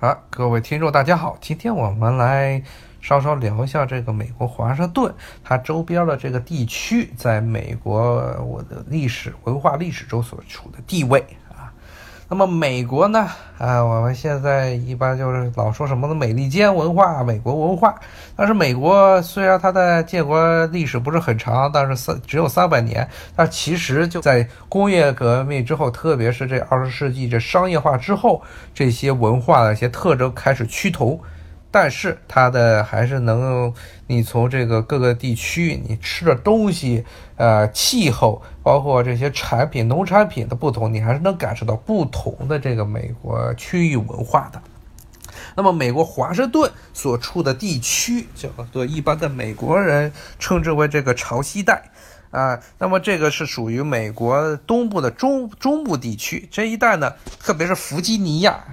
好，各位听众，大家好，今天我们来稍稍聊一下这个美国华盛顿它周边的这个地区，在美国我的历史文化历史中所处的地位。那么美国呢？啊，我们现在一般就是老说什么的美利坚文化、美国文化。但是美国虽然它的建国历史不是很长，但是三只有三百年，但其实就在工业革命之后，特别是这二十世纪这商业化之后，这些文化的一些特征开始趋同。但是它的还是能，你从这个各个地区，你吃的东西，呃，气候，包括这些产品、农产品的不同，你还是能感受到不同的这个美国区域文化的。那么，美国华盛顿所处的地区叫做一般的美国人称之为这个潮汐带，啊，那么这个是属于美国东部的中中部地区这一带呢，特别是弗吉尼亚。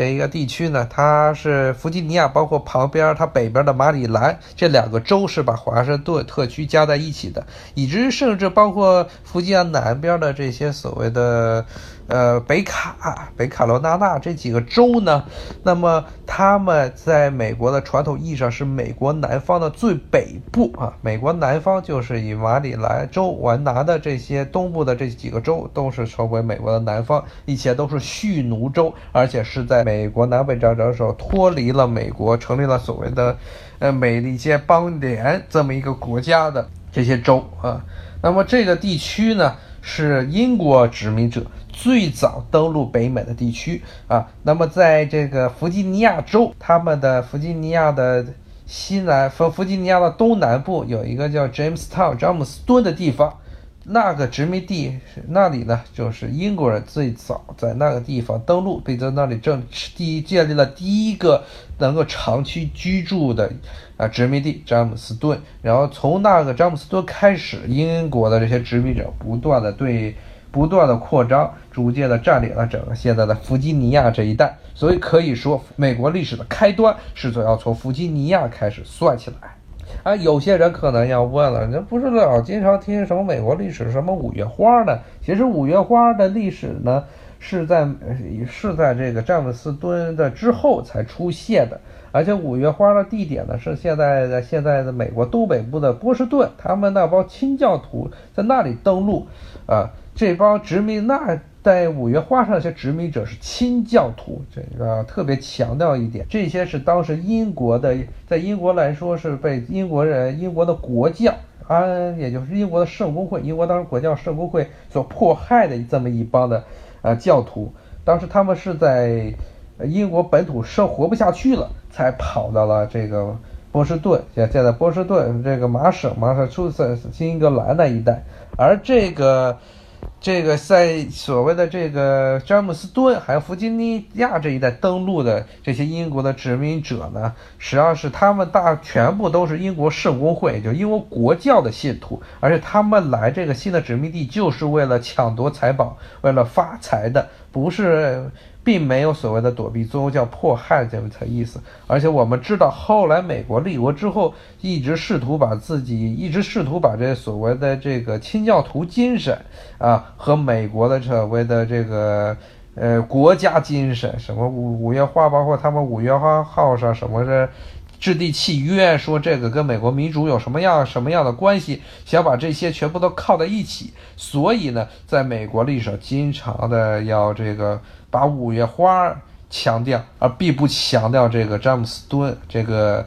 这一个地区呢，它是弗吉尼亚，包括旁边它北边的马里兰这两个州是把华盛顿特区加在一起的，以至于甚至包括弗吉亚南边的这些所谓的。呃，北卡、北卡罗纳纳这几个州呢，那么他们在美国的传统意义上是美国南方的最北部啊。美国南方就是以马里兰州、完拿的这些东部的这几个州都是称为美国的南方，以前都是蓄奴州，而且是在美国南北战争时候脱离了美国，成立了所谓的呃美利坚邦联这么一个国家的这些州啊。那么这个地区呢，是英国殖民者。最早登陆北美的地区啊，那么在这个弗吉尼亚州，他们的弗吉尼亚的西南弗弗吉尼亚的东南部有一个叫 Jamestown 詹姆斯敦的地方，那个殖民地是那里呢，就是英国人最早在那个地方登陆，并在那里正第建立了第一个能够长期居住的啊殖民地詹姆斯敦，然后从那个詹姆斯敦开始，英国的这些殖民者不断的对。不断的扩张，逐渐的占领了整个现在的弗吉尼亚这一带，所以可以说，美国历史的开端是要从弗吉尼亚开始算起来。啊，有些人可能要问了，那不是老经常听什么美国历史什么五月花呢？其实五月花的历史呢，是在是在这个詹姆斯敦的之后才出现的，而且五月花的地点呢，是现在的现在的美国东北部的波士顿，他们那帮清教徒在那里登陆，啊。这帮殖民那在五月花上，一些殖民者是清教徒，这个特别强调一点。这些是当时英国的，在英国来说是被英国人、英国的国教啊，也就是英国的圣公会，英国当时国教圣公会所迫害的这么一帮的呃教徒。当时他们是在英国本土生活不下去了，才跑到了这个波士顿，现在波士顿这个麻省、麻省出塞新英格兰那一带，而这个。这个在所谓的这个詹姆斯敦还有弗吉尼亚这一带登陆的这些英国的殖民者呢，实际上是他们大全部都是英国圣公会，就英国国教的信徒，而且他们来这个新的殖民地就是为了抢夺财宝，为了发财的，不是。并没有所谓的躲避宗教迫害这么层意思，而且我们知道，后来美国立国之后，一直试图把自己，一直试图把这所谓的这个清教徒精神啊，和美国的所谓的这个呃国家精神，什么五五月花，包括他们五月花号上什么的。制定契约，说这个跟美国民主有什么样什么样的关系？想把这些全部都靠在一起，所以呢，在美国历史上经常的要这个把五月花强调，而并不强调这个詹姆斯敦这个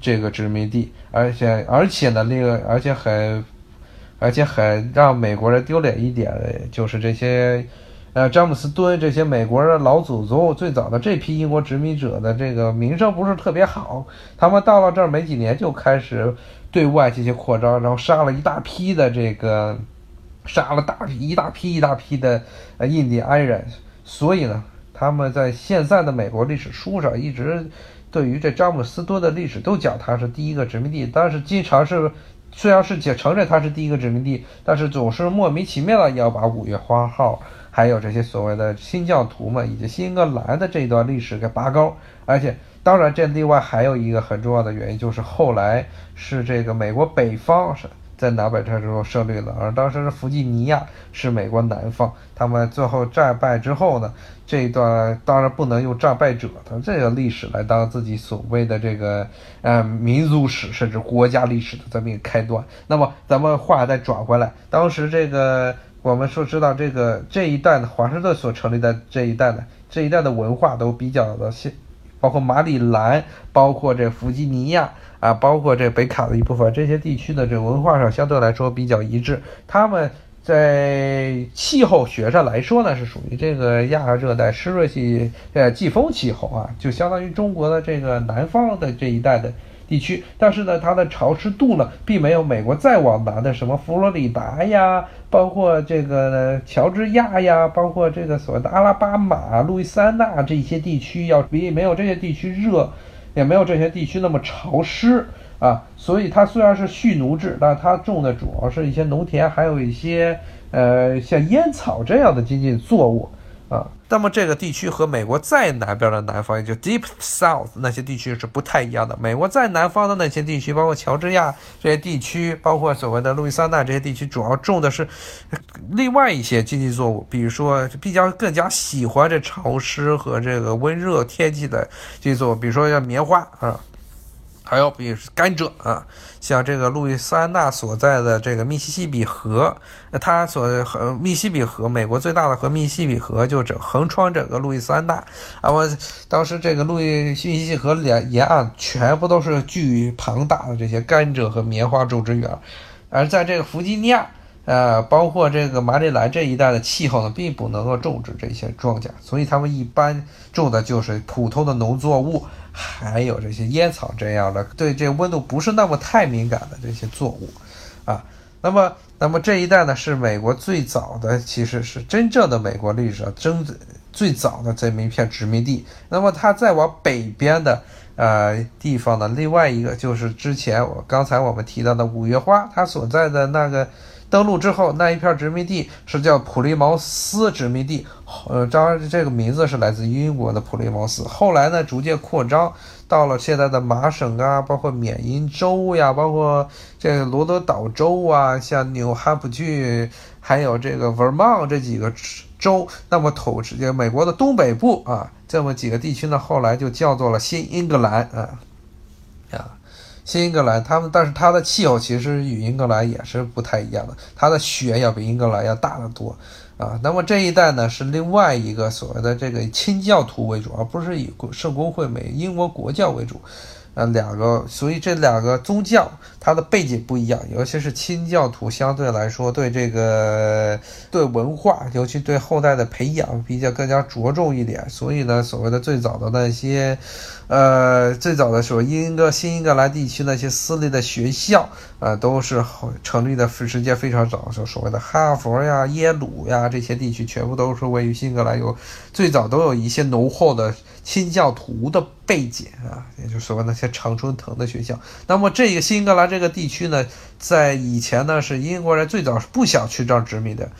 这个殖民地，而且而且呢，那个而且很而且很让美国人丢脸一点的就是这些。呃，詹姆斯敦这些美国的老祖宗，最早的这批英国殖民者的这个名声不是特别好。他们到了这儿没几年，就开始对外进行扩张，然后杀了一大批的这个，杀了大批一大批一大批的印第安人。所以呢，他们在现在的美国历史书上一直对于这詹姆斯敦的历史都讲他是第一个殖民地，但是经常是虽然是承认它是第一个殖民地，但是总是莫名其妙的要把五月花号。还有这些所谓的新教徒们以及新英格兰的这段历史给拔高，而且当然这另外还有一个很重要的原因，就是后来是这个美国北方是在南北战争中胜利了，而当时是弗吉尼亚是美国南方。他们最后战败之后呢，这一段当然不能用战败者的这个历史来当自己所谓的这个呃民族史甚至国家历史的这么一个开端。那么咱们话再转回来，当时这个我们说知道这个这一代的华盛顿所成立的这一代呢，这一代的文化都比较的现。包括马里兰，包括这弗吉尼亚啊，包括这北卡的一部分这些地区的这文化上相对来说比较一致。他们在气候学上来说呢，是属于这个亚热带湿润系呃季风气候啊，就相当于中国的这个南方的这一带的。地区，但是呢，它的潮湿度呢，并没有美国再往南的什么佛罗里达呀，包括这个乔治亚呀，包括这个所谓的阿拉巴马、路易斯安那这些地区要比没有这些地区热，也没有这些地区那么潮湿啊。所以它虽然是蓄奴制，但它种的主要是一些农田，还有一些呃像烟草这样的经济作物。啊，那么这个地区和美国再南边的南方，也就 Deep South 那些地区是不太一样的。美国在南方的那些地区，包括乔治亚这些地区，包括所谓的路易斯安那这些地区，主要种的是另外一些经济作物，比如说比较更加喜欢这潮湿和这个温热天气的经济作物，比如说像棉花啊。还有比如甘蔗啊，像这个路易斯安那所在的这个密西西比河，它所和密西比河，美国最大的河密西比河就整横穿整个路易斯安那啊。我当时这个路易密西西河沿沿岸全部都是巨庞大的这些甘蔗和棉花种植园，而在这个弗吉尼亚，呃，包括这个马里兰这一带的气候呢，并不能够种植这些庄稼，所以他们一般种的就是普通的农作物。还有这些烟草这样的，对这温度不是那么太敏感的这些作物，啊，那么，那么这一带呢，是美国最早的，其实是真正的美国历史上真最早的这么一片殖民地。那么它再往北边的呃地方呢，另外一个就是之前我刚才我们提到的五月花，它所在的那个。登陆之后，那一片殖民地是叫普利茅斯殖民地，呃，当然这个名字是来自英国的普利茅斯。后来呢，逐渐扩张到了现在的麻省啊，包括缅因州呀，包括这罗德岛州啊，像纽汉普郡，还有这个 Vermont 这几个州。那么统治美国的东北部啊，这么几个地区呢，后来就叫做了新英格兰啊，啊。新英格兰，他们但是它的气候其实与英格兰也是不太一样的，它的雪要比英格兰要大得多啊。那么这一代呢是另外一个所谓的这个清教徒为主，而不是以圣公会美英国国教为主。呃，两个，所以这两个宗教它的背景不一样，尤其是清教徒相对来说对这个对文化，尤其对后代的培养比较更加着重一点。所以呢，所谓的最早的那些，呃，最早的时候，英格新英格兰地区那些私立的学校啊，都是成立的时间非常早，就所谓的哈佛呀、耶鲁呀这些地区，全部都是位于新英格兰，有最早都有一些浓厚的清教徒的。背景啊，也就是说那些常春藤的学校。那么这个新英格兰这个地区呢，在以前呢是英国人最早是不想去这儿殖民的，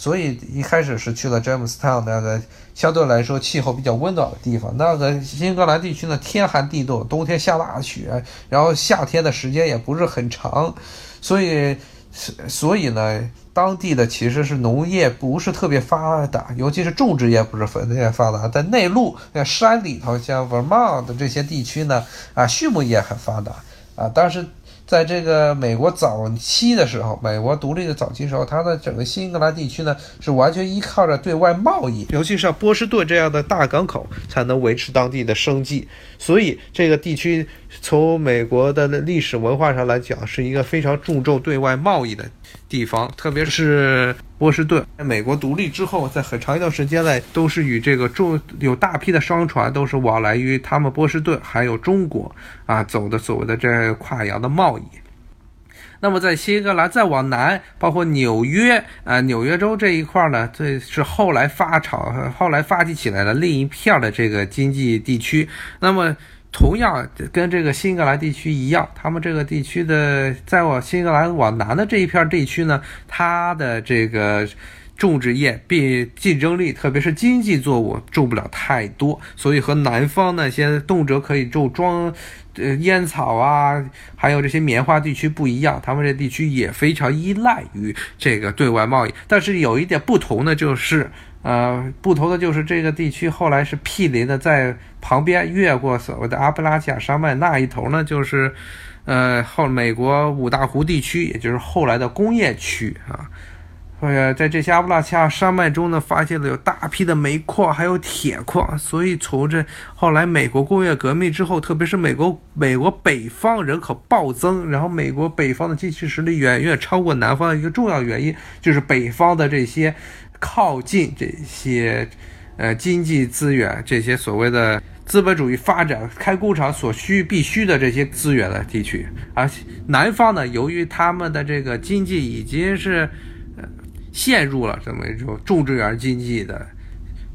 所以一开始是去了詹姆斯汤那个相对来说气候比较温暖的地方。那个英格兰地区呢，天寒地冻，冬天下大雪，然后夏天的时间也不是很长，所以。所以呢，当地的其实是农业不是特别发达，尤其是种植业不是特别发达。在内陆、在山里头，像 Vermont 这些地区呢，啊，畜牧业很发达啊，但是。在这个美国早期的时候，美国独立的早期时候，它的整个新英格兰地区呢，是完全依靠着对外贸易，尤其是波士顿这样的大港口，才能维持当地的生计。所以，这个地区从美国的历史文化上来讲，是一个非常注重对外贸易的地方，特别是。波士顿，美国独立之后，在很长一段时间内，都是与这个中有大批的商船都是往来于他们波士顿，还有中国啊走的所谓的这跨洋的贸易。那么在新英格兰再往南，包括纽约啊，纽约州这一块呢，这是后来发潮、后来发起起来的另一片的这个经济地区。那么。同样跟这个新英格兰地区一样，他们这个地区的再往新英格兰往南的这一片地区呢，它的这个种植业并竞争力，特别是经济作物种不了太多，所以和南方那些动辄可以种庄，呃烟草啊，还有这些棉花地区不一样，他们这地区也非常依赖于这个对外贸易。但是有一点不同的就是，呃，不同的就是这个地区后来是毗邻的，在旁边越过所谓的阿布拉契亚山脉那一头呢，就是，呃后美国五大湖地区，也就是后来的工业区啊。呃，在这些阿布拉契亚山脉中呢，发现了有大批的煤矿，还有铁矿。所以从这后来美国工业革命之后，特别是美国美国北方人口暴增，然后美国北方的经济实力远远超过南方的一个重要原因，就是北方的这些靠近这些呃经济资源，这些所谓的资本主义发展开工厂所需必须的这些资源的地区。而南方呢，由于他们的这个经济已经是。陷入了这么一种种植园经济的，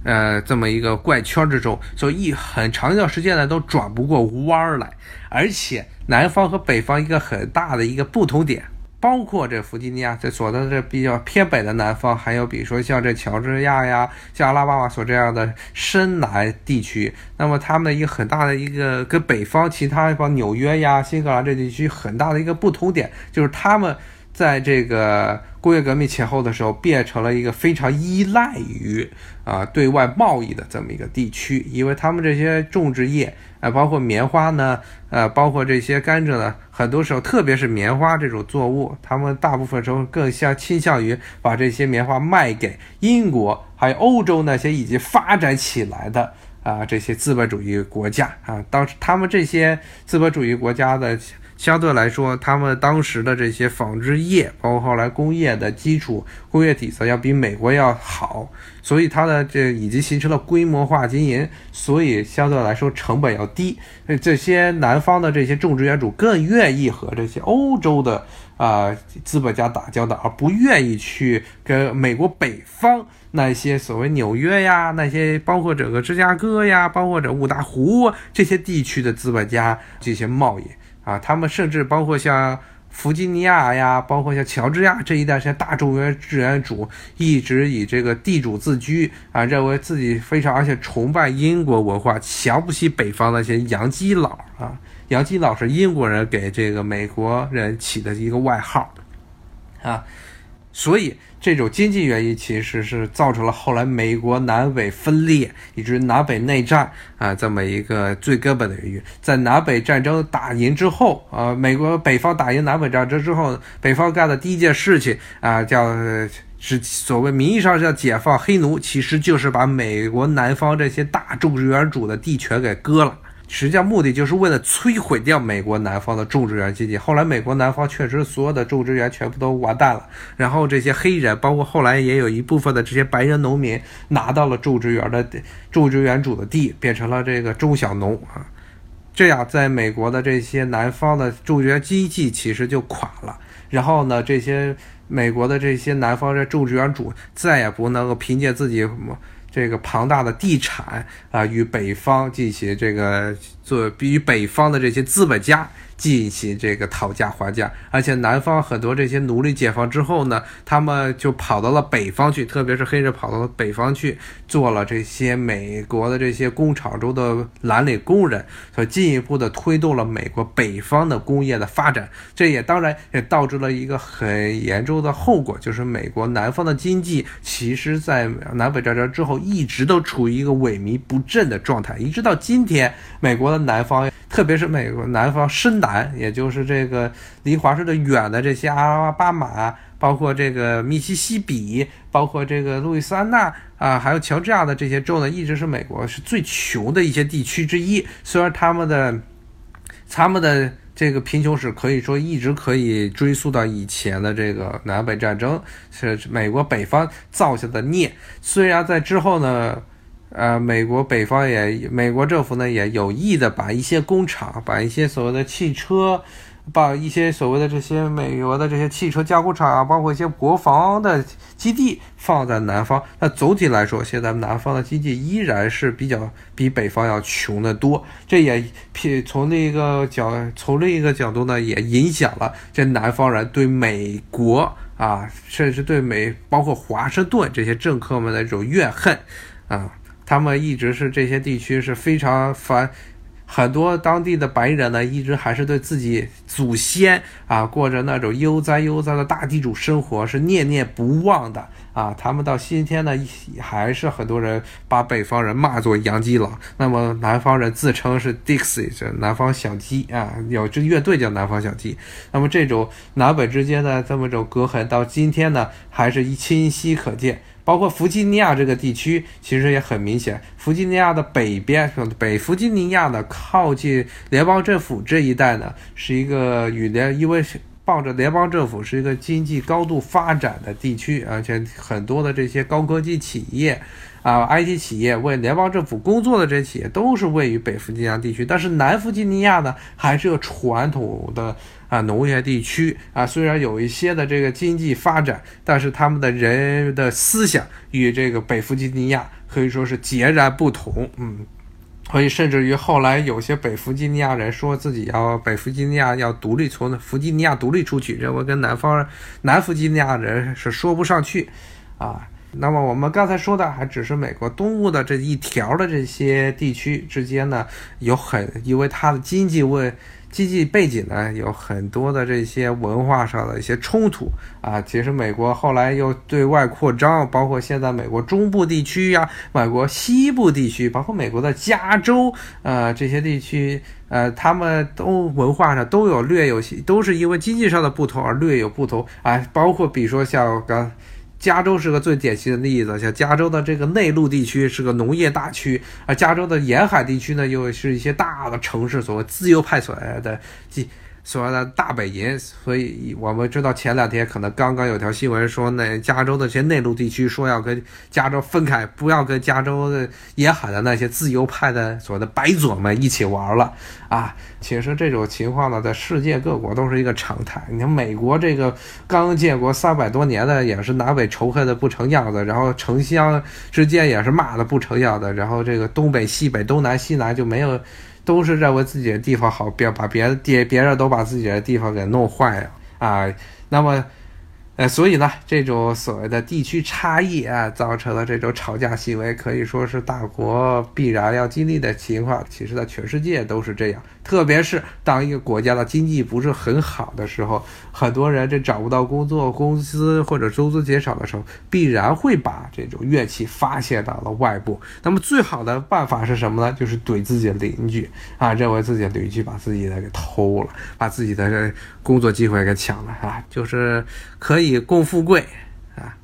呃，这么一个怪圈之中，所以一很长一段时间呢都转不过弯儿来。而且南方和北方一个很大的一个不同点，包括这弗吉尼亚在所在的这比较偏北的南方，还有比如说像这乔治亚呀、像阿拉巴马所这样的深南地区，那么他们的一个很大的一个跟北方其他地方纽约呀、新西兰这地区很大的一个不同点，就是他们在这个。工业革命前后的时候，变成了一个非常依赖于啊对外贸易的这么一个地区，因为他们这些种植业啊，包括棉花呢，呃，包括这些甘蔗呢，很多时候，特别是棉花这种作物，他们大部分时候更向倾向于把这些棉花卖给英国，还有欧洲那些已经发展起来的啊这些资本主义国家啊，当时他们这些资本主义国家的。相对来说，他们当时的这些纺织业，包括后来工业的基础工业底层要比美国要好，所以它的这已经形成了规模化经营，所以相对来说成本要低。这些南方的这些种植园主更愿意和这些欧洲的啊资本家打交道，而不愿意去跟美国北方那些所谓纽约呀、那些包括整个芝加哥呀、包括这五大湖这些地区的资本家进行贸易。啊，他们甚至包括像弗吉尼亚呀，包括像乔治亚这一带，像大种植植园主一直以这个地主自居啊，认为自己非常而且崇拜英国文化，瞧不起北方那些洋基佬啊。洋基佬是英国人给这个美国人起的一个外号啊，所以。这种经济原因其实是造成了后来美国南北分裂，以至于南北内战啊这么一个最根本的原因。在南北战争打赢之后，啊，美国北方打赢南北战争之后，北方干的第一件事情啊，叫是所谓名义上叫解放黑奴，其实就是把美国南方这些大种植园主的地权给割了。实际上目的就是为了摧毁掉美国南方的种植园经济。后来美国南方确实所有的种植园全部都完蛋了，然后这些黑人，包括后来也有一部分的这些白人农民拿到了种植园的种植园主的地，变成了这个中小农啊。这样，在美国的这些南方的种植园经济其实就垮了。然后呢，这些美国的这些南方的种植园主再也不能够凭借自己。这个庞大的地产啊，与北方进行这个做，与北方的这些资本家。进行这个讨价还价，而且南方很多这些奴隶解放之后呢，他们就跑到了北方去，特别是黑人跑到了北方去做了这些美国的这些工厂中的蓝领工人，所进一步的推动了美国北方的工业的发展。这也当然也导致了一个很严重的后果，就是美国南方的经济其实在南北战争之后一直都处于一个萎靡不振的状态，一直到今天，美国南方。特别是美国南方深南，也就是这个离华盛顿远的这些阿拉巴马，包括这个密西西比，包括这个路易斯安那啊，还有乔治亚的这些州呢，一直是美国是最穷的一些地区之一。虽然他们的他们的这个贫穷史可以说一直可以追溯到以前的这个南北战争，是美国北方造下的孽。虽然在之后呢。呃，美国北方也，美国政府呢也有意的把一些工厂，把一些所谓的汽车，把一些所谓的这些美国的这些汽车加工厂啊，包括一些国防的基地放在南方。那总体来说，现在南方的经济依然是比较比北方要穷得多。这也从另一个角从另一个角度呢，也影响了这南方人对美国啊，甚至对美包括华盛顿这些政客们的这种怨恨啊，他们一直是这些地区是非常繁。很多当地的白人呢，一直还是对自己祖先啊过着那种悠哉悠哉的大地主生活是念念不忘的啊。他们到今天呢，还是很多人把北方人骂作洋基佬，那么南方人自称是 Dixie，这南方小鸡啊，有支乐队叫南方小鸡。那么这种南北之间的这么种隔阂，到今天呢，还是清晰可见。包括弗吉尼亚这个地区，其实也很明显。弗吉尼亚的北边，北弗吉尼亚的靠近联邦政府这一带呢，是一个与联，因为抱着联邦政府是一个经济高度发展的地区，而且很多的这些高科技企业。啊，IT 企业为联邦政府工作的这些企业都是位于北弗吉尼亚地区，但是南弗吉尼亚呢，还是个传统的啊农业地区啊。虽然有一些的这个经济发展，但是他们的人的思想与这个北弗吉尼亚可以说是截然不同。嗯，所以甚至于后来有些北弗吉尼亚人说自己要北弗吉尼亚要独立，从弗吉尼亚独立出去，认为跟南方南弗吉尼亚人是说不上去啊。那么我们刚才说的还只是美国东部的这一条的这些地区之间呢，有很因为它的经济为经济背景呢，有很多的这些文化上的一些冲突啊。其实美国后来又对外扩张，包括现在美国中部地区呀、美国西部地区，包括美国的加州呃这些地区，呃，他们都文化上都有略有，都是因为经济上的不同而略有不同啊。包括比如说像刚。加州是个最典型的例子，像加州的这个内陆地区是个农业大区，而加州的沿海地区呢，又是一些大的城市，所谓自由派所来的。所谓的大本营，所以我们知道前两天可能刚刚有条新闻说，那加州的这些内陆地区说要跟加州分开，不要跟加州的沿海的那些自由派的所谓的白左们一起玩了啊！其实这种情况呢，在世界各国都是一个常态。你看美国这个刚建国三百多年的，也是南北仇恨的不成样子，然后城乡之间也是骂的不成样子，然后这个东北西北、东南西南就没有。都是认为自己的地方好，别把别的地别人都把自己的地方给弄坏了啊。那么，呃，所以呢，这种所谓的地区差异啊，造成了这种吵架行为，可以说是大国必然要经历的情况。其实，在全世界都是这样。特别是当一个国家的经济不是很好的时候，很多人这找不到工作，工资或者收入减少的时候，必然会把这种怨气发泄到了外部。那么最好的办法是什么呢？就是怼自己的邻居啊，认为自己的邻居把自己的给偷了，把自己的工作机会给抢了啊，就是可以以共富贵啊，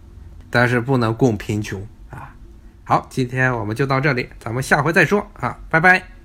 但是不能共贫穷啊。好，今天我们就到这里，咱们下回再说啊，拜拜。